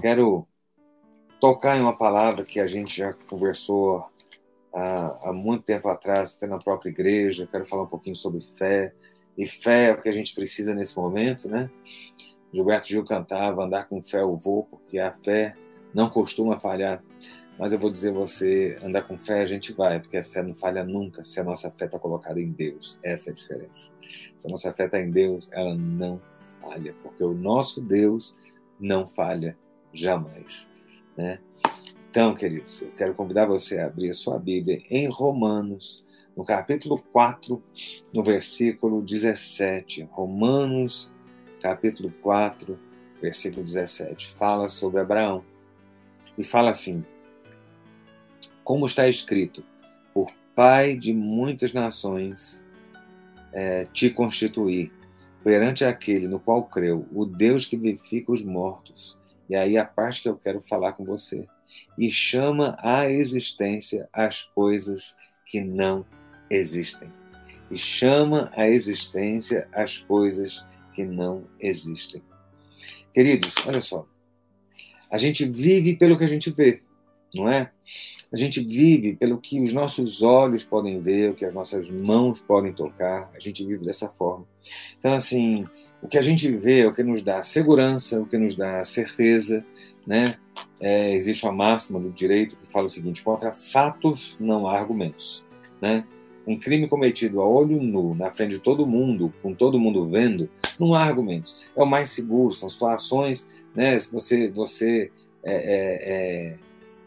quero tocar em uma palavra que a gente já conversou há, há muito tempo atrás, até na própria igreja. Quero falar um pouquinho sobre fé. E fé é o que a gente precisa nesse momento, né? Gilberto Gil cantava: andar com fé eu vou, porque a fé não costuma falhar. Mas eu vou dizer você, andar com fé a gente vai, porque a fé não falha nunca se a nossa fé está colocada em Deus. Essa é a diferença. Se a nossa fé está em Deus, ela não falha, porque o nosso Deus não falha jamais. Né? Então, queridos, eu quero convidar você a abrir a sua Bíblia em Romanos, no capítulo 4, no versículo 17. Romanos, capítulo 4, versículo 17. Fala sobre Abraão. E fala assim: Como está escrito, por pai de muitas nações é, te constituí, perante aquele no qual creu, o Deus que vivifica os mortos. E aí a parte que eu quero falar com você. E chama à existência as coisas que não existem. E chama à existência as coisas que não existem. Queridos, olha só. A gente vive pelo que a gente vê, não é? A gente vive pelo que os nossos olhos podem ver, o que as nossas mãos podem tocar. A gente vive dessa forma. Então, assim, o que a gente vê é o que nos dá segurança, o que nos dá certeza, né? É, existe uma máxima do direito que fala o seguinte: contra fatos não há argumentos, né? Um crime cometido a olho nu, na frente de todo mundo, com todo mundo vendo, não há argumentos. É o mais seguro, são situações, né? Se você, você é, é, é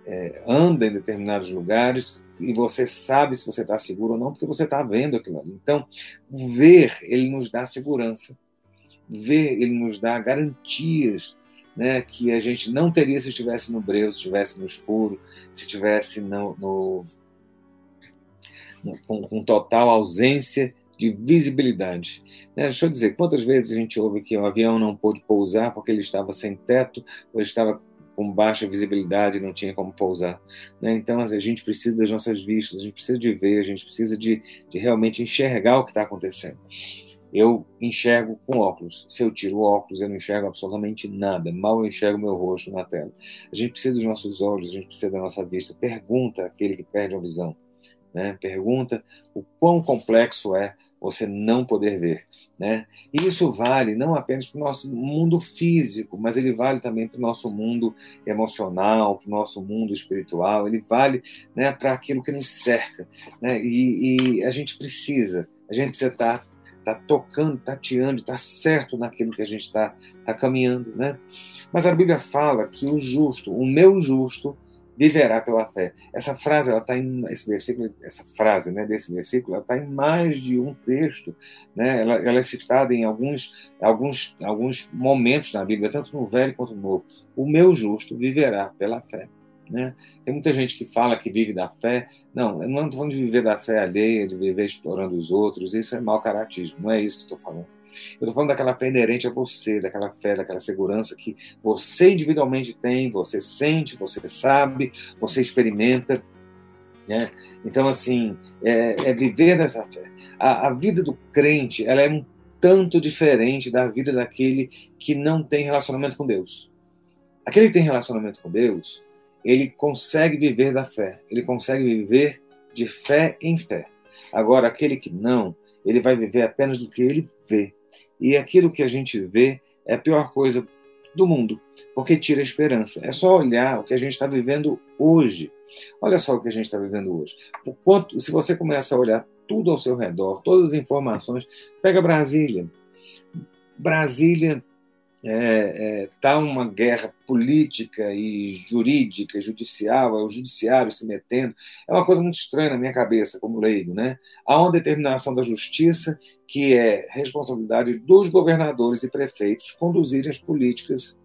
é, anda em determinados lugares e você sabe se você está seguro ou não, porque você está vendo aquilo ali. Então, ver, ele nos dá segurança. Ver, ele nos dá garantias né, que a gente não teria se estivesse no breu, se estivesse no escuro, se estivesse no, no, no com, com, total ausência de visibilidade. Né, deixa eu dizer, quantas vezes a gente ouve que o avião não pôde pousar porque ele estava sem teto, ou ele estava com baixa visibilidade, não tinha como pousar. Né? Então, assim, a gente precisa das nossas vistas, a gente precisa de ver, a gente precisa de, de realmente enxergar o que está acontecendo. Eu enxergo com óculos. Se eu tiro o óculos, eu não enxergo absolutamente nada. Mal eu enxergo meu rosto na tela. A gente precisa dos nossos olhos, a gente precisa da nossa vista. Pergunta aquele que perde a visão. Né? Pergunta o quão complexo é você não poder ver. Né? E isso vale não apenas para o nosso mundo físico, mas ele vale também para o nosso mundo emocional, para o nosso mundo espiritual, ele vale né, para aquilo que nos cerca. Né? E, e, a gente precisa, a gente precisa estar tá, tá tocando, tateando, tá certo naquilo que a gente está tá caminhando. Né? Mas a Bíblia fala que o justo, o meu justo, viverá pela fé. Essa frase, ela está em esse versículo, essa frase, né, desse versículo, ela está em mais de um texto, né? Ela, ela, é citada em alguns, alguns, alguns momentos na Bíblia, tanto no Velho quanto no Novo. O meu justo viverá pela fé. Né? Tem muita gente que fala que vive da fé. Não, não estou falando de viver da fé alheia, de viver explorando os outros. Isso é mau caratismo. Não é isso que estou falando. Eu estou falando daquela fé inerente a você, daquela fé, daquela segurança que você individualmente tem, você sente, você sabe, você experimenta. Né? Então, assim, é, é viver dessa fé. A, a, vida do crente ela é um tanto diferente da vida daquele que não tem relacionamento com Deus. Aquele que tem relacionamento com Deus, ele consegue viver da fé, ele consegue viver de fé em fé. Agora, aquele que não, ele vai viver apenas do que ele vê. E aquilo que a gente vê é a pior coisa do mundo, porque tira a esperança. É só olhar o que a gente está vivendo hoje. Olha só o que a gente está vivendo hoje. Por quanto, se você começa a olhar tudo ao seu redor, todas as informações, pega Brasília. Brasília está é, é, tá uma guerra política e jurídica, judicial, é o judiciário se metendo. É uma coisa muito estranha na minha cabeça, como leigo. Né? Há uma determinação da justiça que é responsabilidade dos governadores e prefeitos conduzirem as políticas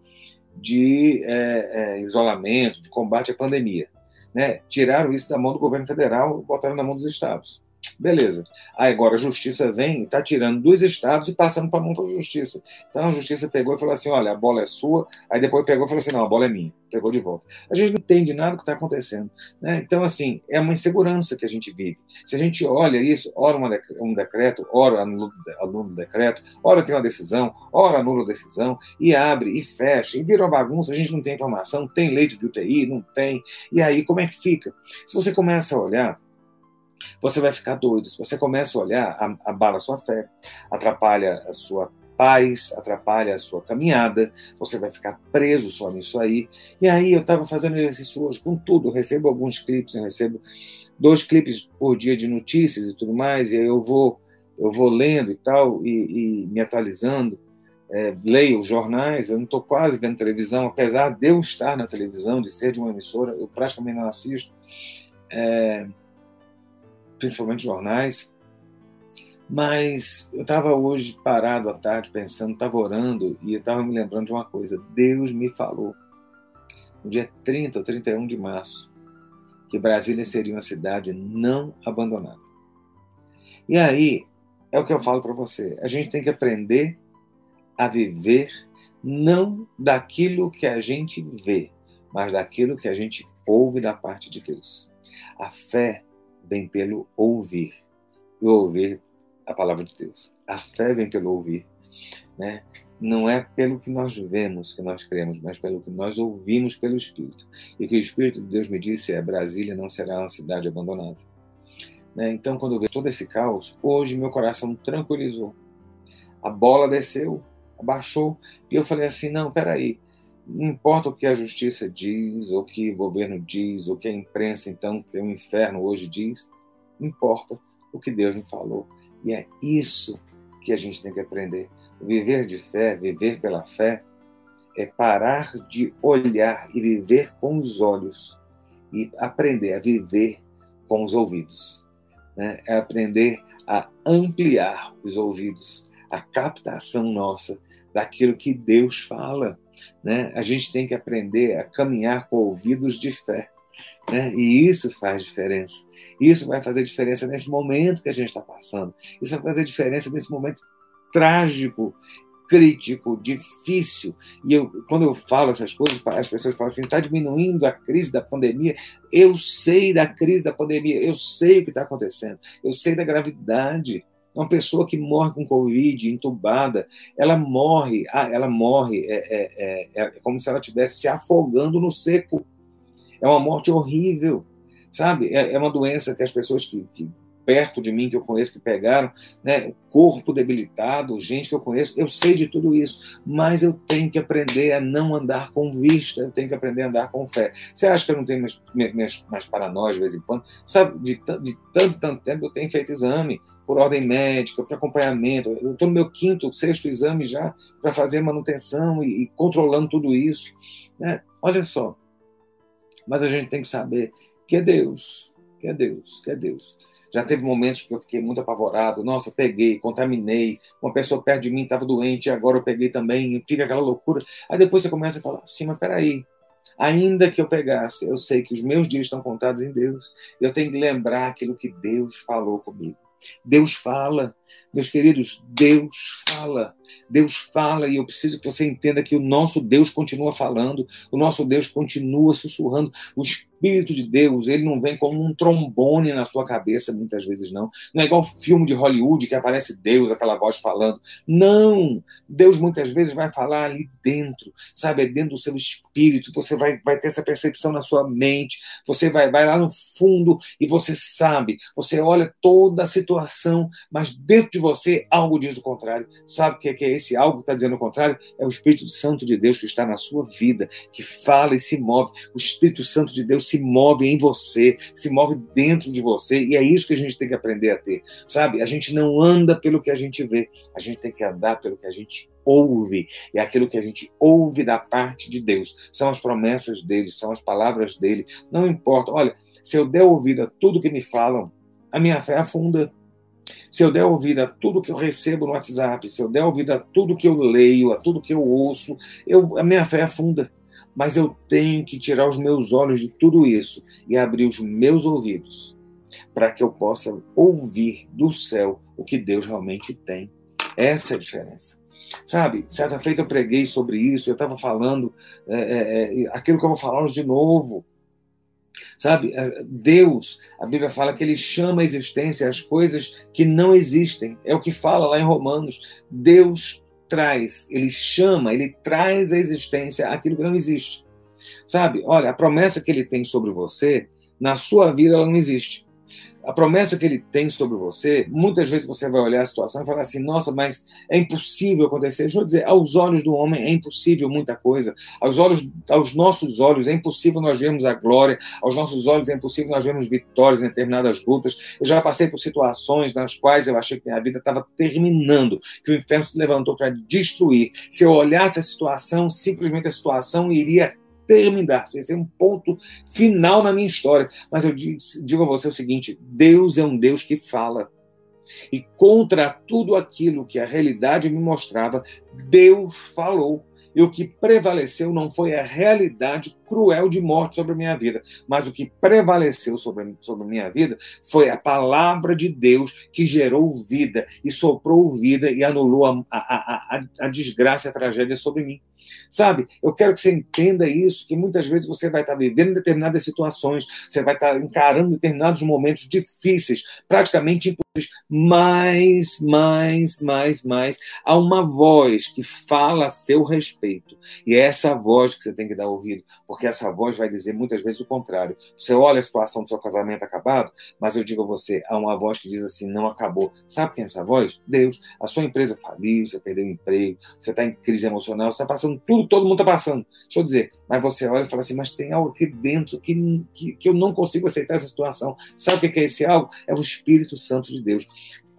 de é, é, isolamento, de combate à pandemia. Né? Tiraram isso da mão do governo federal e botaram na mão dos estados. Beleza. Aí agora a justiça vem e está tirando dos estados e passando para a mão da justiça. Então a justiça pegou e falou assim: olha, a bola é sua. Aí depois pegou e falou assim: não, a bola é minha. Pegou de volta. A gente não entende nada do que está acontecendo. Né? Então, assim, é uma insegurança que a gente vive. Se a gente olha isso, ora um decreto, ora anula o decreto, ora tem uma decisão, ora anula a decisão, e abre, e fecha, e vira uma bagunça, a gente não tem informação, tem leite de UTI, não tem. E aí, como é que fica? Se você começa a olhar você vai ficar doido. Se você começa a olhar, abala a sua fé, atrapalha a sua paz, atrapalha a sua caminhada, você vai ficar preso só nisso aí. E aí eu estava fazendo exercício hoje com tudo, recebo alguns clipes, eu recebo dois clipes por dia de notícias e tudo mais, e aí eu vou, eu vou lendo e tal, e, e me atualizando. É, leio jornais, eu não estou quase vendo televisão, apesar de eu estar na televisão, de ser de uma emissora, eu praticamente não assisto. É, principalmente jornais. Mas eu estava hoje parado à tarde pensando, estava orando e estava me lembrando de uma coisa. Deus me falou, no dia 30 ou 31 de março, que Brasília seria uma cidade não abandonada. E aí, é o que eu falo para você: a gente tem que aprender a viver não daquilo que a gente vê, mas daquilo que a gente ouve da parte de Deus. A fé vem pelo ouvir. E ouvir a palavra de Deus. A fé vem pelo ouvir. Né? Não é pelo que nós vemos que nós cremos, mas pelo que nós ouvimos pelo Espírito. E que o Espírito de Deus me disse é: Brasília não será uma cidade abandonada. Né? Então, quando eu vejo todo esse caos, hoje meu coração tranquilizou. A bola desceu, abaixou, e eu falei assim: não, peraí, não importa o que a justiça diz, ou o que o governo diz, ou o que a imprensa, então, que é o inferno hoje diz, importa o que Deus me falou. E é isso que a gente tem que aprender. Viver de fé, viver pela fé, é parar de olhar e viver com os olhos e aprender a viver com os ouvidos. Né? É aprender a ampliar os ouvidos, a captação nossa daquilo que Deus fala né? A gente tem que aprender a caminhar com ouvidos de fé. Né? E isso faz diferença. Isso vai fazer diferença nesse momento que a gente está passando. Isso vai fazer diferença nesse momento trágico, crítico, difícil. E eu, quando eu falo essas coisas, as pessoas falam assim: está diminuindo a crise da pandemia. Eu sei da crise da pandemia, eu sei o que está acontecendo, eu sei da gravidade. Uma pessoa que morre com Covid, entubada, ela morre, ah, ela morre, é, é, é, é como se ela estivesse se afogando no seco. É uma morte horrível, sabe? É, é uma doença que as pessoas que, que perto de mim que eu conheço que pegaram, né, corpo debilitado, gente que eu conheço, eu sei de tudo isso, mas eu tenho que aprender a não andar com vista, eu tenho que aprender a andar com fé. Você acha que eu não tenho mais, mais, mais paranoia de vez em quando? Sabe, de, de tanto, tanto tempo eu tenho feito exame por ordem médica, para acompanhamento, eu estou no meu quinto, sexto exame já para fazer manutenção e, e controlando tudo isso. Né? Olha só, mas a gente tem que saber que é Deus, que é Deus, que é Deus. Já teve momentos que eu fiquei muito apavorado. Nossa, peguei, contaminei. Uma pessoa perto de mim estava doente, agora eu peguei também. Fica aquela loucura. Aí depois você começa a falar assim, mas peraí. Ainda que eu pegasse, eu sei que os meus dias estão contados em Deus. Eu tenho que lembrar aquilo que Deus falou comigo. Deus fala, meus queridos, Deus fala. Deus fala e eu preciso que você entenda que o nosso Deus continua falando, o nosso Deus continua sussurrando. O Espírito de Deus, ele não vem como um trombone na sua cabeça, muitas vezes não. Não é igual filme de Hollywood que aparece Deus, aquela voz falando. Não! Deus muitas vezes vai falar ali dentro, sabe? É dentro do seu espírito. Você vai, vai ter essa percepção na sua mente. Você vai, vai lá no fundo e você sabe. Você olha toda a situação, mas dentro de você algo diz o contrário. Sabe o que é, que é esse algo que está dizendo o contrário? É o Espírito Santo de Deus que está na sua vida, que fala e se move. O Espírito Santo de Deus se move em você, se move dentro de você, e é isso que a gente tem que aprender a ter, sabe? A gente não anda pelo que a gente vê, a gente tem que andar pelo que a gente ouve, e aquilo que a gente ouve da parte de Deus. São as promessas dele, são as palavras dele. Não importa, olha, se eu der ouvido a tudo que me falam, a minha fé afunda. Se eu der ouvido a tudo que eu recebo no WhatsApp, se eu der ouvido a tudo que eu leio, a tudo que eu ouço, eu, a minha fé afunda mas eu tenho que tirar os meus olhos de tudo isso e abrir os meus ouvidos para que eu possa ouvir do céu o que Deus realmente tem. Essa é a diferença. Sabe, certa feita eu preguei sobre isso, eu estava falando é, é, é, aquilo que eu vou falar de novo. Sabe, Deus, a Bíblia fala que ele chama a existência as coisas que não existem. É o que fala lá em Romanos. Deus traz, ele chama, ele traz a existência aquilo que não existe. Sabe, olha, a promessa que ele tem sobre você, na sua vida ela não existe a promessa que ele tem sobre você, muitas vezes você vai olhar a situação e falar assim: nossa, mas é impossível acontecer. Deixa eu dizer, aos olhos do homem é impossível muita coisa. Aos olhos, aos nossos olhos é impossível nós vermos a glória. Aos nossos olhos é impossível nós vermos vitórias em determinadas lutas. Eu já passei por situações nas quais eu achei que minha vida estava terminando, que o inferno se levantou para destruir. Se eu olhasse a situação, simplesmente a situação iria terminar, sem ser um ponto final na minha história. Mas eu digo a você o seguinte: Deus é um Deus que fala. E contra tudo aquilo que a realidade me mostrava, Deus falou. E o que prevaleceu não foi a realidade cruel de morte sobre a minha vida, mas o que prevaleceu sobre, sobre a minha vida foi a palavra de Deus que gerou vida e soprou vida e anulou a, a, a, a desgraça e a tragédia sobre mim. Sabe? Eu quero que você entenda isso, que muitas vezes você vai estar vivendo determinadas situações, você vai estar encarando determinados momentos difíceis, praticamente impossíveis, mais, mais, mais, mais. Há uma voz que fala a seu respeito. E é essa voz que você tem que dar ouvido, porque essa voz vai dizer muitas vezes o contrário. Você olha a situação do seu casamento acabado, mas eu digo a você, há uma voz que diz assim: não acabou. Sabe quem é essa voz? Deus. A sua empresa faliu, você perdeu o emprego, você está em crise emocional, você está passando tudo, todo mundo está passando. Deixa eu dizer, mas você olha e fala assim: mas tem algo aqui dentro que, que, que eu não consigo aceitar essa situação. Sabe o que é esse algo? É o Espírito Santo de Deus Deus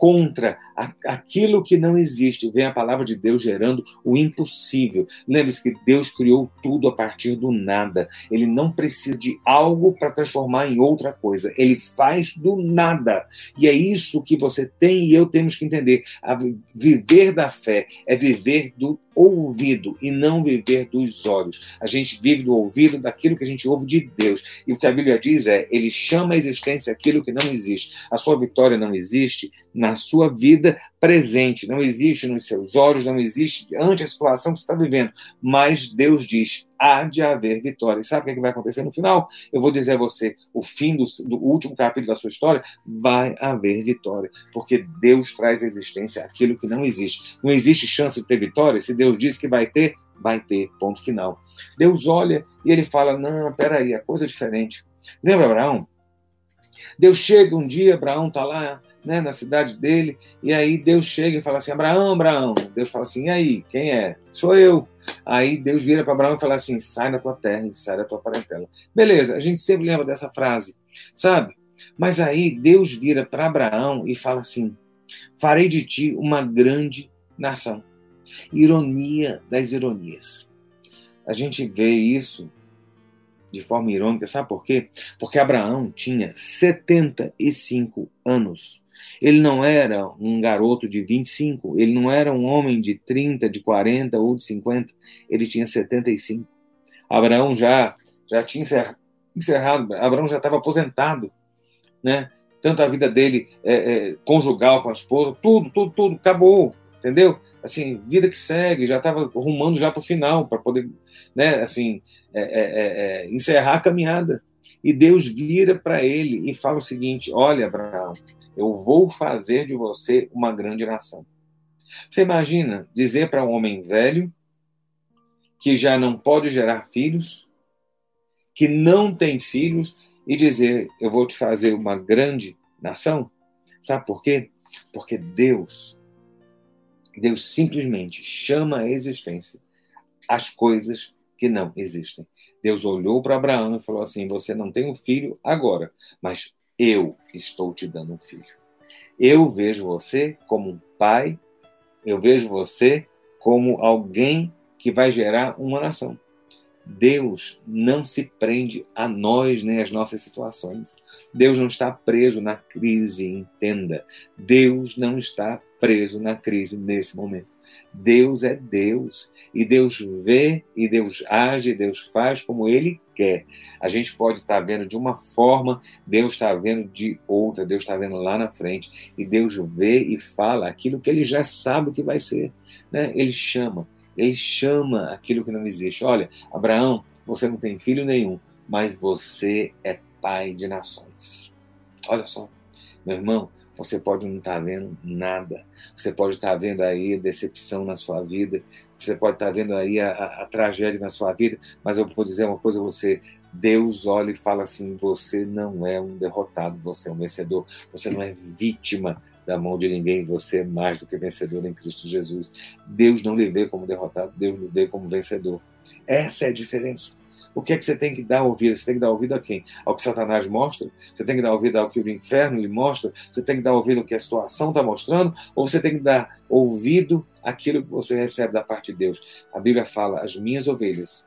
contra aquilo que não existe. Vem a palavra de Deus gerando o impossível. Lembre-se que Deus criou tudo a partir do nada. Ele não precisa de algo para transformar em outra coisa. Ele faz do nada. E é isso que você tem e eu temos que entender. A viver da fé é viver do ouvido e não viver dos olhos. A gente vive do ouvido daquilo que a gente ouve de Deus. E o que a Bíblia diz é: Ele chama a existência aquilo que não existe. A sua vitória não existe na sua vida presente, não existe nos seus olhos, não existe ante a situação que você está vivendo. Mas Deus diz: há de haver vitória. E sabe o que, é que vai acontecer no final? Eu vou dizer a você: o fim do, do último capítulo da sua história vai haver vitória, porque Deus traz à existência aquilo que não existe. Não existe chance de ter vitória. Se Deus diz que vai ter, vai ter. Ponto final. Deus olha e ele fala: não, peraí, é coisa diferente. Lembra Abraão? Deus chega um dia, Abraão está lá né, na cidade dele, e aí Deus chega e fala assim: Abraão, Abraão. Deus fala assim: e aí, quem é? Sou eu. Aí Deus vira para Abraão e fala assim: sai da tua terra sai da tua parentela. Beleza, a gente sempre lembra dessa frase, sabe? Mas aí Deus vira para Abraão e fala assim: farei de ti uma grande nação. Ironia das ironias. A gente vê isso de forma irônica, sabe por quê? Porque Abraão tinha 75 anos. Ele não era um garoto de 25, ele não era um homem de 30, de 40 ou de 50, ele tinha 75. Abraão já já tinha encerrado, Abraão já estava aposentado, né? Tanto a vida dele é, é, conjugal com a esposa, tudo, tudo, tudo, acabou, entendeu? Assim, vida que segue, já estava rumando já para o final, para poder, né, assim, é, é, é, é, encerrar a caminhada. E Deus vira para ele e fala o seguinte: Olha, Abraão, eu vou fazer de você uma grande nação. Você imagina dizer para um homem velho que já não pode gerar filhos, que não tem filhos, e dizer: Eu vou te fazer uma grande nação? Sabe por quê? Porque Deus, Deus simplesmente chama a existência as coisas que não existem. Deus olhou para Abraão e falou assim: Você não tem um filho agora, mas eu estou te dando um filho. Eu vejo você como um pai, eu vejo você como alguém que vai gerar uma nação. Deus não se prende a nós nem às nossas situações. Deus não está preso na crise, entenda. Deus não está preso na crise nesse momento. Deus é Deus. E Deus vê, e Deus age, e Deus faz como Ele quer. A gente pode estar vendo de uma forma, Deus está vendo de outra, Deus está vendo lá na frente. E Deus vê e fala aquilo que Ele já sabe que vai ser. Né? Ele chama, Ele chama aquilo que não existe. Olha, Abraão, você não tem filho nenhum, mas você é pai de nações. Olha só, meu irmão, você pode não estar vendo nada. Você pode estar vendo aí decepção na sua vida. Você pode estar vendo aí a, a, a tragédia na sua vida. Mas eu vou dizer uma coisa a você. Deus olha e fala assim: você não é um derrotado, você é um vencedor. Você não é vítima da mão de ninguém, você é mais do que vencedor em Cristo Jesus. Deus não lhe vê como derrotado, Deus lhe vê como vencedor. Essa é a diferença. O que é que você tem que dar ouvido? Você tem que dar ouvido a quem? Ao que Satanás mostra? Você tem que dar ouvido ao que o inferno lhe mostra? Você tem que dar ouvido ao que a situação está mostrando? Ou você tem que dar ouvido àquilo que você recebe da parte de Deus? A Bíblia fala: as minhas ovelhas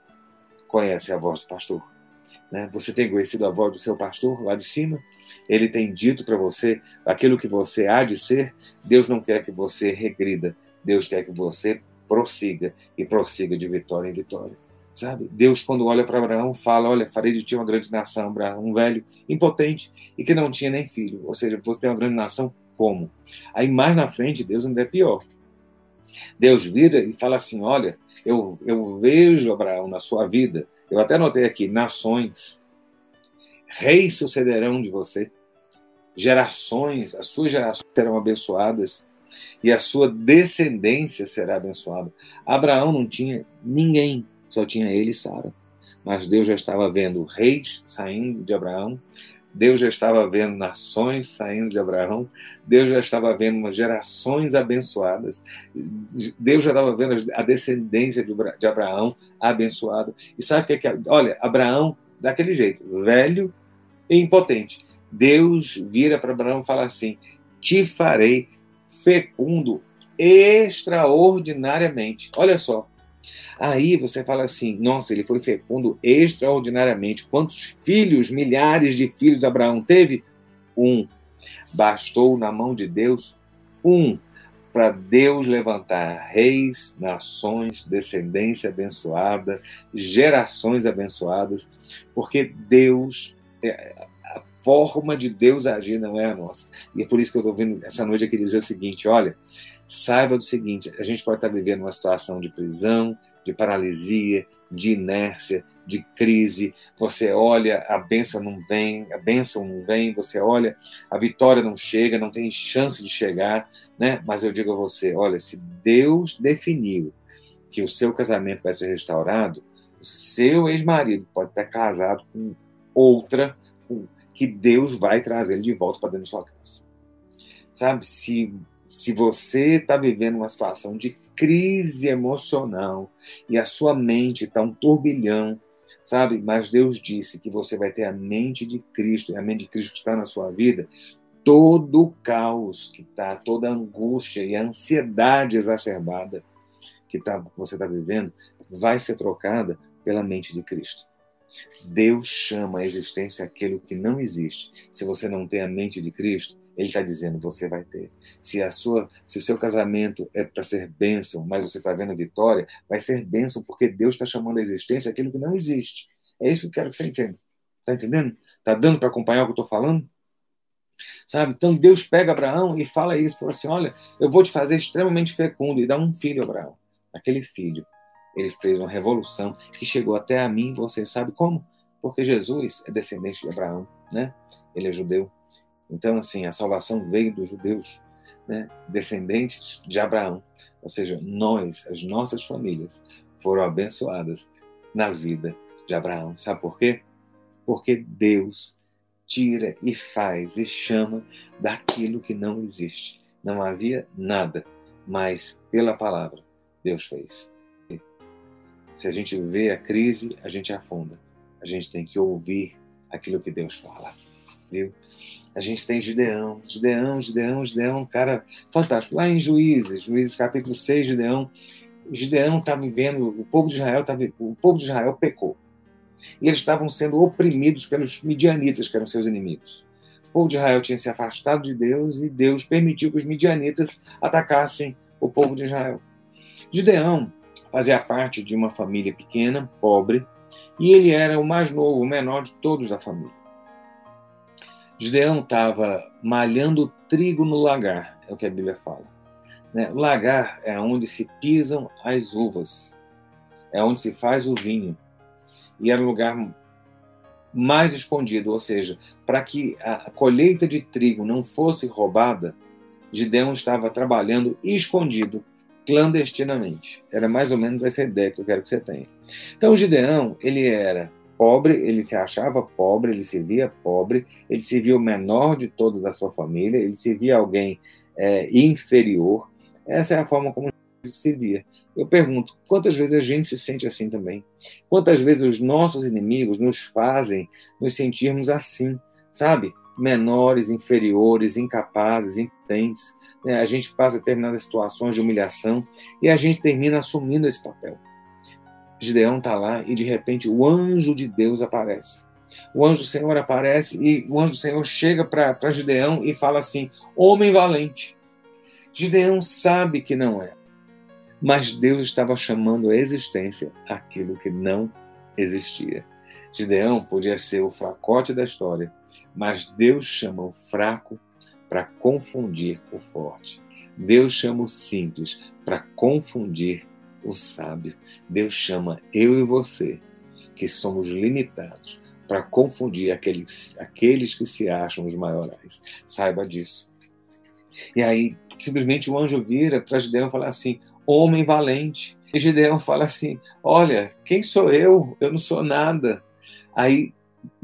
conhecem a voz do pastor. Né? Você tem conhecido a voz do seu pastor lá de cima? Ele tem dito para você aquilo que você há de ser? Deus não quer que você regrida. Deus quer que você prossiga e prossiga de vitória em vitória. Sabe? Deus, quando olha para Abraão, fala: Olha, farei de ti uma grande nação, Abraão, um velho impotente e que não tinha nem filho. Ou seja, você tem uma grande nação como? Aí mais na frente, Deus ainda é pior. Deus vira e fala assim: Olha, eu, eu vejo, Abraão, na sua vida, eu até notei aqui: nações, reis sucederão de você, gerações, as suas gerações serão abençoadas e a sua descendência será abençoada. Abraão não tinha ninguém, só tinha ele e Sara. Mas Deus já estava vendo reis saindo de Abraão, Deus já estava vendo nações saindo de Abraão, Deus já estava vendo gerações abençoadas, Deus já estava vendo a descendência de Abraão abençoada. E sabe o que é que. Olha, Abraão, daquele jeito, velho e impotente. Deus vira para Abraão e fala assim: Te farei fecundo extraordinariamente. Olha só, Aí você fala assim: nossa, ele foi fecundo extraordinariamente. Quantos filhos, milhares de filhos Abraão teve? Um. Bastou na mão de Deus um para Deus levantar reis, nações, descendência abençoada, gerações abençoadas, porque Deus, é, a forma de Deus agir não é a nossa. E é por isso que eu estou vendo essa noite aqui dizer o seguinte: olha, saiba do seguinte: a gente pode estar vivendo uma situação de prisão, de paralisia, de inércia, de crise. Você olha, a benção não vem, a benção não vem, você olha, a vitória não chega, não tem chance de chegar, né? Mas eu digo a você, olha, se Deus definiu que o seu casamento vai ser restaurado, o seu ex-marido pode estar casado com outra, que Deus vai trazer ele de volta para dentro da sua casa. Sabe, se se você está vivendo uma situação de crise emocional e a sua mente está um turbilhão, sabe? Mas Deus disse que você vai ter a mente de Cristo, e a mente de Cristo está na sua vida, todo o caos que está, toda a angústia e a ansiedade exacerbada que tá, você está vivendo, vai ser trocada pela mente de Cristo. Deus chama a existência aquilo que não existe. Se você não tem a mente de Cristo, ele está dizendo, você vai ter. Se a sua, se o seu casamento é para ser bênção, mas você está vendo vitória, vai ser bênção porque Deus está chamando a existência aquilo que não existe. É isso que eu quero que você entenda. Está entendendo? Está dando para acompanhar o que eu estou falando? Sabe? Então Deus pega Abraão e fala isso, fala assim, olha, eu vou te fazer extremamente fecundo e dá um filho a Abraão. Aquele filho, ele fez uma revolução que chegou até a mim, você sabe como? Porque Jesus é descendente de Abraão, né? Ele é judeu. Então, assim, a salvação veio dos judeus, né, descendentes de Abraão. Ou seja, nós, as nossas famílias, foram abençoadas na vida de Abraão. Sabe por quê? Porque Deus tira e faz e chama daquilo que não existe. Não havia nada, mas pela palavra Deus fez. Se a gente vê a crise, a gente afunda. A gente tem que ouvir aquilo que Deus fala. Viu? A gente tem Gideão, Gideão, Gideão, Gideão, um cara fantástico. Lá em Juízes, Juízes capítulo 6, Gideão, Gideão está vivendo, o povo de Israel tá, o povo de Israel pecou. E eles estavam sendo oprimidos pelos midianitas, que eram seus inimigos. O povo de Israel tinha se afastado de Deus e Deus permitiu que os midianitas atacassem o povo de Israel. Gideão fazia parte de uma família pequena, pobre, e ele era o mais novo, o menor de todos da família. Gideão estava malhando trigo no lagar, é o que a Bíblia fala. Né? Lagar é onde se pisam as uvas, é onde se faz o vinho. E era o lugar mais escondido, ou seja, para que a colheita de trigo não fosse roubada, Gideão estava trabalhando escondido, clandestinamente. Era mais ou menos essa ideia que eu quero que você tenha. Então, Gideão, ele era pobre, ele se achava pobre, ele se via pobre, ele se via o menor de toda da sua família, ele se via alguém é, inferior. Essa é a forma como se via. Eu pergunto, quantas vezes a gente se sente assim também? Quantas vezes os nossos inimigos nos fazem nos sentirmos assim, sabe? Menores, inferiores, incapazes, impotentes. Né? A gente passa determinadas situações de humilhação e a gente termina assumindo esse papel. Gideão está lá e de repente o anjo de Deus aparece. O anjo do Senhor aparece e o anjo do Senhor chega para Gideão e fala assim: Homem valente. Gideão sabe que não é, mas Deus estava chamando à existência aquilo que não existia. Gideão podia ser o fracote da história, mas Deus chama o fraco para confundir o forte. Deus chama o simples para confundir o sábio. Deus chama eu e você, que somos limitados, para confundir aqueles, aqueles que se acham os maiorais. Saiba disso. E aí, simplesmente o anjo vira para Gideão e fala assim: homem valente. E Gideão fala assim: Olha, quem sou eu? Eu não sou nada. Aí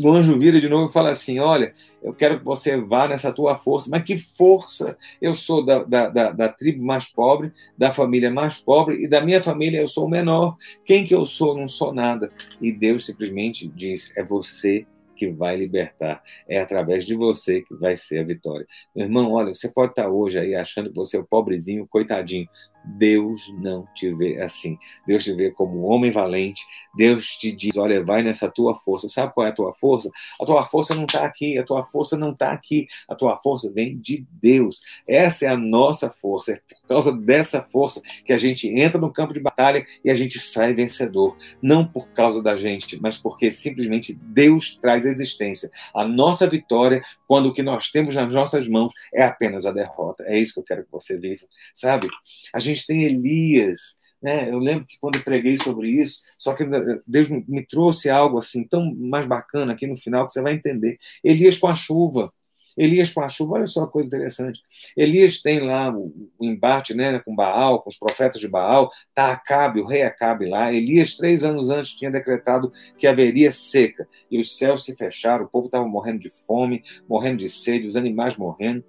o anjo vira de novo e fala assim: Olha, eu quero que você vá nessa tua força. Mas que força! Eu sou da, da, da, da, tribo mais pobre, da família mais pobre, e da minha família eu sou o menor. Quem que eu sou? Não sou nada. E Deus simplesmente diz: É você que vai libertar. É através de você que vai ser a vitória. Meu irmão, olha, você pode estar hoje aí achando que você é o pobrezinho, coitadinho. Deus não te vê assim. Deus te vê como um homem valente. Deus te diz: olha, vai nessa tua força. Sabe qual é a tua força? A tua força não está aqui. A tua força não está aqui. A tua força vem de Deus. Essa é a nossa força. É por causa dessa força que a gente entra no campo de batalha e a gente sai vencedor. Não por causa da gente, mas porque simplesmente Deus traz existência. A nossa vitória, quando o que nós temos nas nossas mãos é apenas a derrota. É isso que eu quero que você viva. Sabe? A gente tem Elias. Né? Eu lembro que quando preguei sobre isso, só que Deus me trouxe algo assim tão mais bacana aqui no final que você vai entender. Elias com a chuva. Elias com a chuva, olha só a coisa interessante. Elias tem lá o, o embate né, com Baal, com os profetas de Baal, tá Acabe, o rei Acabe lá. Elias, três anos antes, tinha decretado que haveria seca, e os céus se fecharam, o povo estava morrendo de fome, morrendo de sede, os animais morrendo.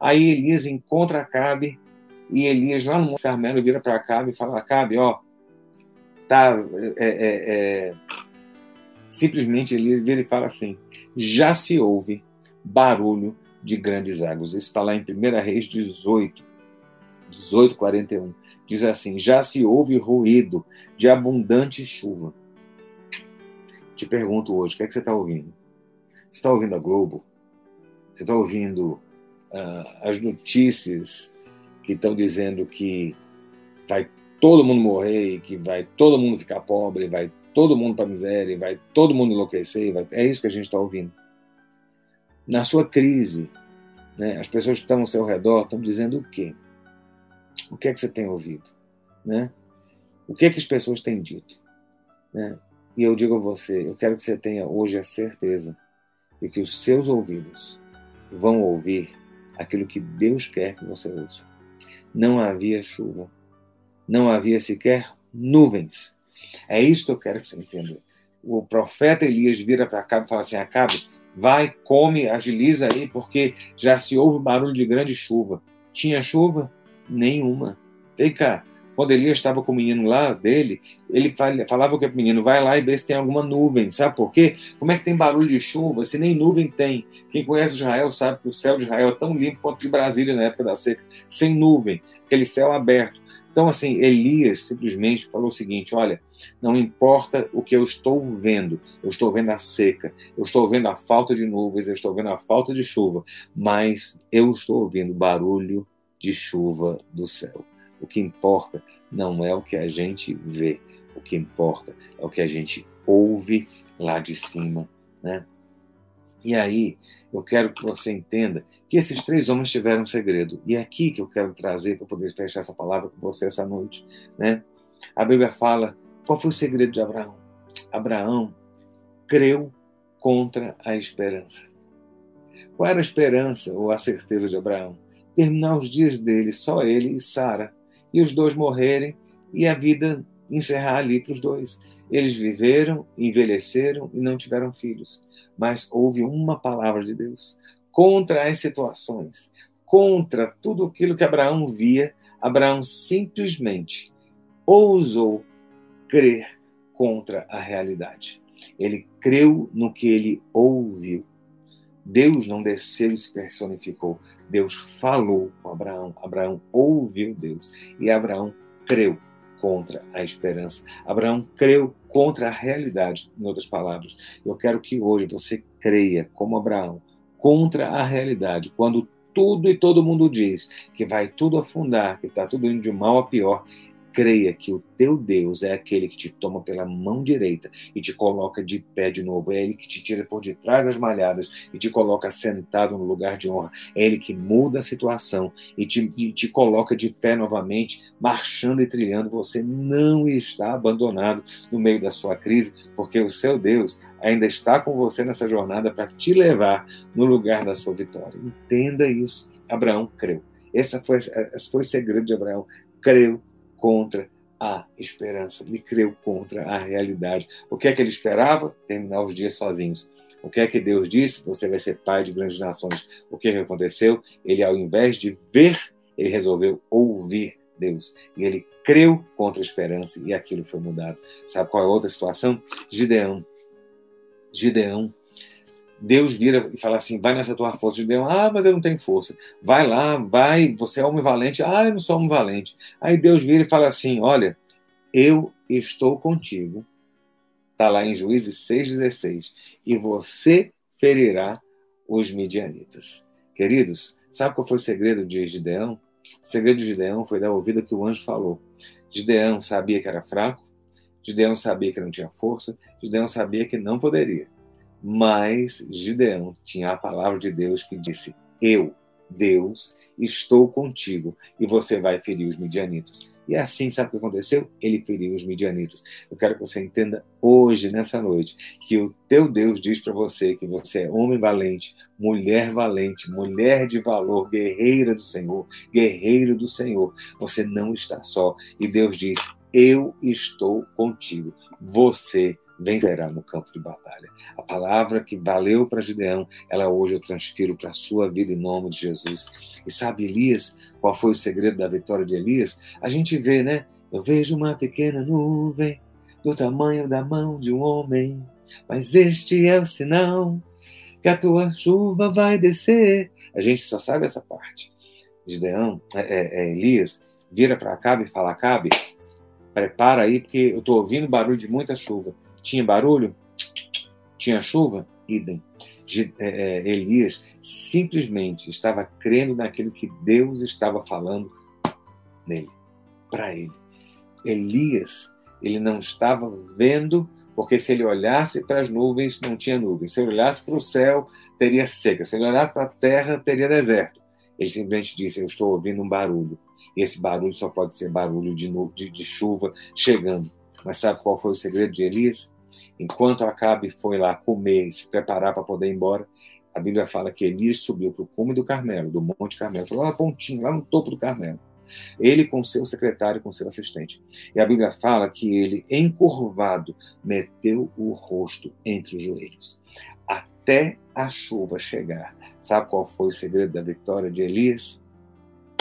Aí Elias encontra Acabe e Elias, lá no Monte Carmelo, vira para Acabe e fala: Acabe, ó, tá. É, é, é... Simplesmente Elias vira e fala assim: já se ouve barulho de grandes águas. Isso está lá em 1 Reis 18, 18, 41. Diz assim: já se ouve ruído de abundante chuva. Te pergunto hoje: o que, é que você está ouvindo? Você está ouvindo a Globo? Você está ouvindo uh, as notícias que estão dizendo que vai todo mundo morrer, que vai todo mundo ficar pobre, vai todo mundo para miséria, vai todo mundo enlouquecer. Vai... É isso que a gente está ouvindo. Na sua crise, né, as pessoas que estão ao seu redor estão dizendo o quê? O que é que você tem ouvido? Né? O que é que as pessoas têm dito? Né? E eu digo a você, eu quero que você tenha hoje a certeza de que os seus ouvidos vão ouvir aquilo que Deus quer que você ouça não havia chuva. Não havia sequer nuvens. É isso que eu quero que você entenda. O profeta Elias vira para Acabe e fala assim: Acabe, vai, come, agiliza aí, porque já se ouve barulho de grande chuva. Tinha chuva? Nenhuma. Vem cá, quando Elias estava com o menino lá dele, ele falava que o menino vai lá e vê se tem alguma nuvem. Sabe por quê? Como é que tem barulho de chuva se nem nuvem tem? Quem conhece Israel sabe que o céu de Israel é tão limpo quanto de Brasília na época da seca, sem nuvem, aquele céu aberto. Então, assim, Elias simplesmente falou o seguinte: olha, não importa o que eu estou vendo, eu estou vendo a seca, eu estou vendo a falta de nuvens, eu estou vendo a falta de chuva, mas eu estou ouvindo barulho de chuva do céu O que importa não é o que a gente vê, o que importa é o que a gente ouve lá de cima, né? E aí, eu quero que você entenda que esses três homens tiveram um segredo. E é aqui que eu quero trazer para poder fechar essa palavra com você essa noite, né? A Bíblia fala, qual foi o segredo de Abraão? Abraão creu contra a esperança. Qual era a esperança ou a certeza de Abraão? Terminar os dias dele, só ele e Sara, e os dois morrerem e a vida encerrar ali para os dois. Eles viveram, envelheceram e não tiveram filhos, mas houve uma palavra de Deus contra as situações, contra tudo aquilo que Abraão via. Abraão simplesmente ousou crer contra a realidade. Ele creu no que ele ouviu. Deus não desceu e se personificou. Deus falou com Abraão. Abraão ouviu Deus. E Abraão creu contra a esperança. Abraão creu contra a realidade, em outras palavras. Eu quero que hoje você creia, como Abraão, contra a realidade. Quando tudo e todo mundo diz que vai tudo afundar, que está tudo indo de mal a pior, creia que o teu Deus é aquele que te toma pela mão direita e te coloca de pé de novo. É ele que te tira por detrás das malhadas e te coloca sentado no lugar de honra. É ele que muda a situação e te, e te coloca de pé novamente, marchando e trilhando. Você não está abandonado no meio da sua crise, porque o seu Deus ainda está com você nessa jornada para te levar no lugar da sua vitória. Entenda isso. Abraão creu. Esse foi, esse foi o segredo de Abraão. Creu contra a esperança, ele creu contra a realidade. O que é que ele esperava? Terminar os dias sozinhos. O que é que Deus disse? Você vai ser pai de grandes nações. O que, é que aconteceu? Ele, ao invés de ver, ele resolveu ouvir Deus. E ele creu contra a esperança e aquilo foi mudado. Sabe qual é a outra situação? Gideão. Gideão Deus vira e fala assim: vai nessa tua força. Deus, ah, mas eu não tenho força. Vai lá, vai, você é homem valente. Ah, eu não sou homem valente. Aí Deus vira e fala assim: olha, eu estou contigo. Está lá em Juízes 6,16. E você ferirá os midianitas. Queridos, sabe qual foi o segredo de Gideão? O segredo de Gideão foi dar ouvido ao que o anjo falou. Gideão sabia que era fraco, Gideão sabia que não tinha força, Gideão sabia que não poderia. Mas Gideão tinha a palavra de Deus que disse: Eu, Deus, estou contigo e você vai ferir os midianitas. E assim, sabe o que aconteceu? Ele feriu os midianitas. Eu quero que você entenda hoje, nessa noite, que o teu Deus diz para você que você é homem valente, mulher valente, mulher de valor, guerreira do Senhor, guerreiro do Senhor. Você não está só. E Deus diz: Eu estou contigo. Você vencerá no campo de batalha. A palavra que valeu para Gideão, ela hoje eu transfiro para a sua vida em nome de Jesus. E sabe, Elias, qual foi o segredo da vitória de Elias? A gente vê, né? Eu vejo uma pequena nuvem do tamanho da mão de um homem, mas este é o sinal que a tua chuva vai descer. A gente só sabe essa parte. Gideão, é, é, é Elias, vira para Acabe e fala: Acabe, prepara aí, porque eu estou ouvindo barulho de muita chuva. Tinha barulho? Tinha chuva? Idem. É, é, Elias simplesmente estava crendo naquilo que Deus estava falando nele, para ele. Elias, ele não estava vendo, porque se ele olhasse para as nuvens, não tinha nuvens. Se ele olhasse para o céu, teria seca. Se ele olhasse para a terra, teria deserto. Ele simplesmente disse: Eu estou ouvindo um barulho. E esse barulho só pode ser barulho de, de, de chuva chegando. Mas sabe qual foi o segredo de Elias? Enquanto Acabe foi lá comer e se preparar para poder ir embora, a Bíblia fala que Elias subiu para o cume do Carmelo, do Monte Carmelo, foi lá no pontinho, lá no topo do Carmelo. Ele com seu secretário, com seu assistente. E a Bíblia fala que ele, encurvado, meteu o rosto entre os joelhos, até a chuva chegar. Sabe qual foi o segredo da vitória de Elias?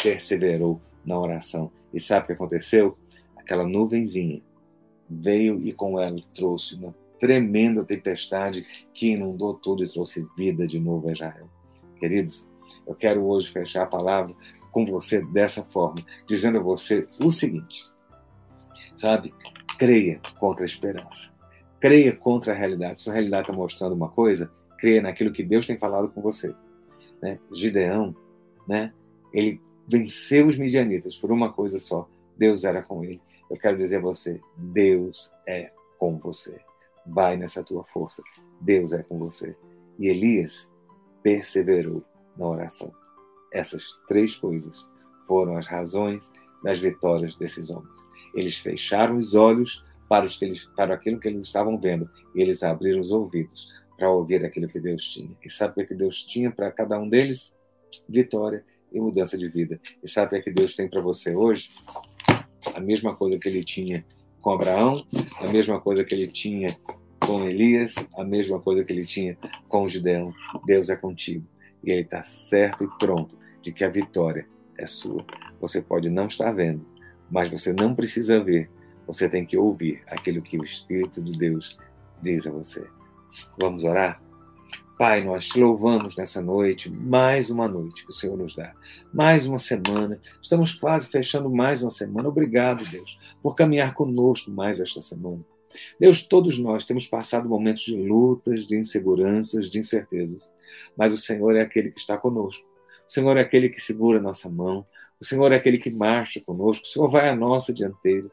Perseverou na oração. E sabe o que aconteceu? Aquela nuvenzinha veio e com ela trouxe uma tremenda tempestade que inundou tudo e trouxe vida de novo a Israel. Queridos, eu quero hoje fechar a palavra com você dessa forma, dizendo a você o seguinte: sabe, creia contra a esperança, creia contra a realidade. Se a realidade está mostrando uma coisa, creia naquilo que Deus tem falado com você. Né? Gideão, né? ele venceu os midianitas por uma coisa só: Deus era com ele. Eu quero dizer a você: Deus é com você. Vai nessa tua força. Deus é com você. E Elias perseverou na oração. Essas três coisas foram as razões das vitórias desses homens. Eles fecharam os olhos para, os que eles, para aquilo que eles estavam vendo e eles abriram os ouvidos para ouvir aquilo que Deus tinha. E sabe o que Deus tinha para cada um deles? Vitória e mudança de vida. E sabe o que Deus tem para você hoje? A mesma coisa que ele tinha com Abraão, a mesma coisa que ele tinha com Elias, a mesma coisa que ele tinha com Gideão. Deus é contigo. E ele está certo e pronto de que a vitória é sua. Você pode não estar vendo, mas você não precisa ver. Você tem que ouvir aquilo que o Espírito de Deus diz a você. Vamos orar? Pai, nós te louvamos nessa noite, mais uma noite que o Senhor nos dá, mais uma semana. Estamos quase fechando mais uma semana. Obrigado, Deus, por caminhar conosco mais esta semana. Deus, todos nós temos passado momentos de lutas, de inseguranças, de incertezas, mas o Senhor é aquele que está conosco. O Senhor é aquele que segura a nossa mão. O Senhor é aquele que marcha conosco. O Senhor vai à nossa dianteira.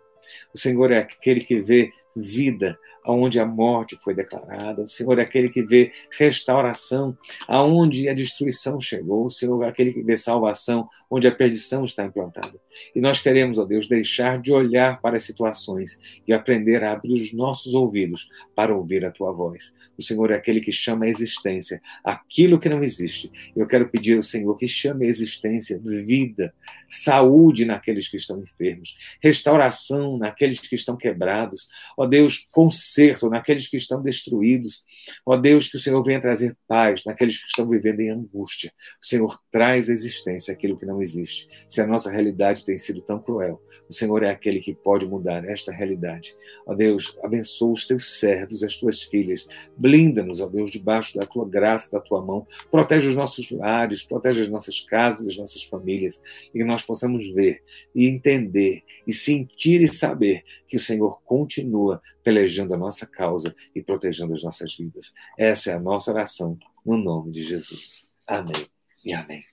O Senhor é aquele que vê vida aonde a morte foi declarada. O Senhor é aquele que vê restauração aonde a destruição chegou. O Senhor é aquele que vê salvação onde a perdição está implantada. E nós queremos, ó Deus, deixar de olhar para as situações e aprender a abrir os nossos ouvidos para ouvir a tua voz. O Senhor é aquele que chama a existência aquilo que não existe. Eu quero pedir ao Senhor que chame a existência vida, saúde naqueles que estão enfermos, restauração naqueles que estão quebrados. Ó Deus, conserto naqueles que estão destruídos. Ó Deus, que o Senhor venha trazer paz naqueles que estão vivendo em angústia. O Senhor traz a existência aquilo que não existe. Se a nossa realidade tem sido tão cruel, o Senhor é aquele que pode mudar esta realidade. Ó Deus, abençoa os teus servos, as tuas filhas. Blinda-nos, ó Deus, debaixo da tua graça, da tua mão. Protege os nossos lares, protege as nossas casas, as nossas famílias. E que nós possamos ver e entender e sentir e saber que o Senhor continua pelejando a nossa causa e protegendo as nossas vidas. Essa é a nossa oração, no nome de Jesus. Amém e amém.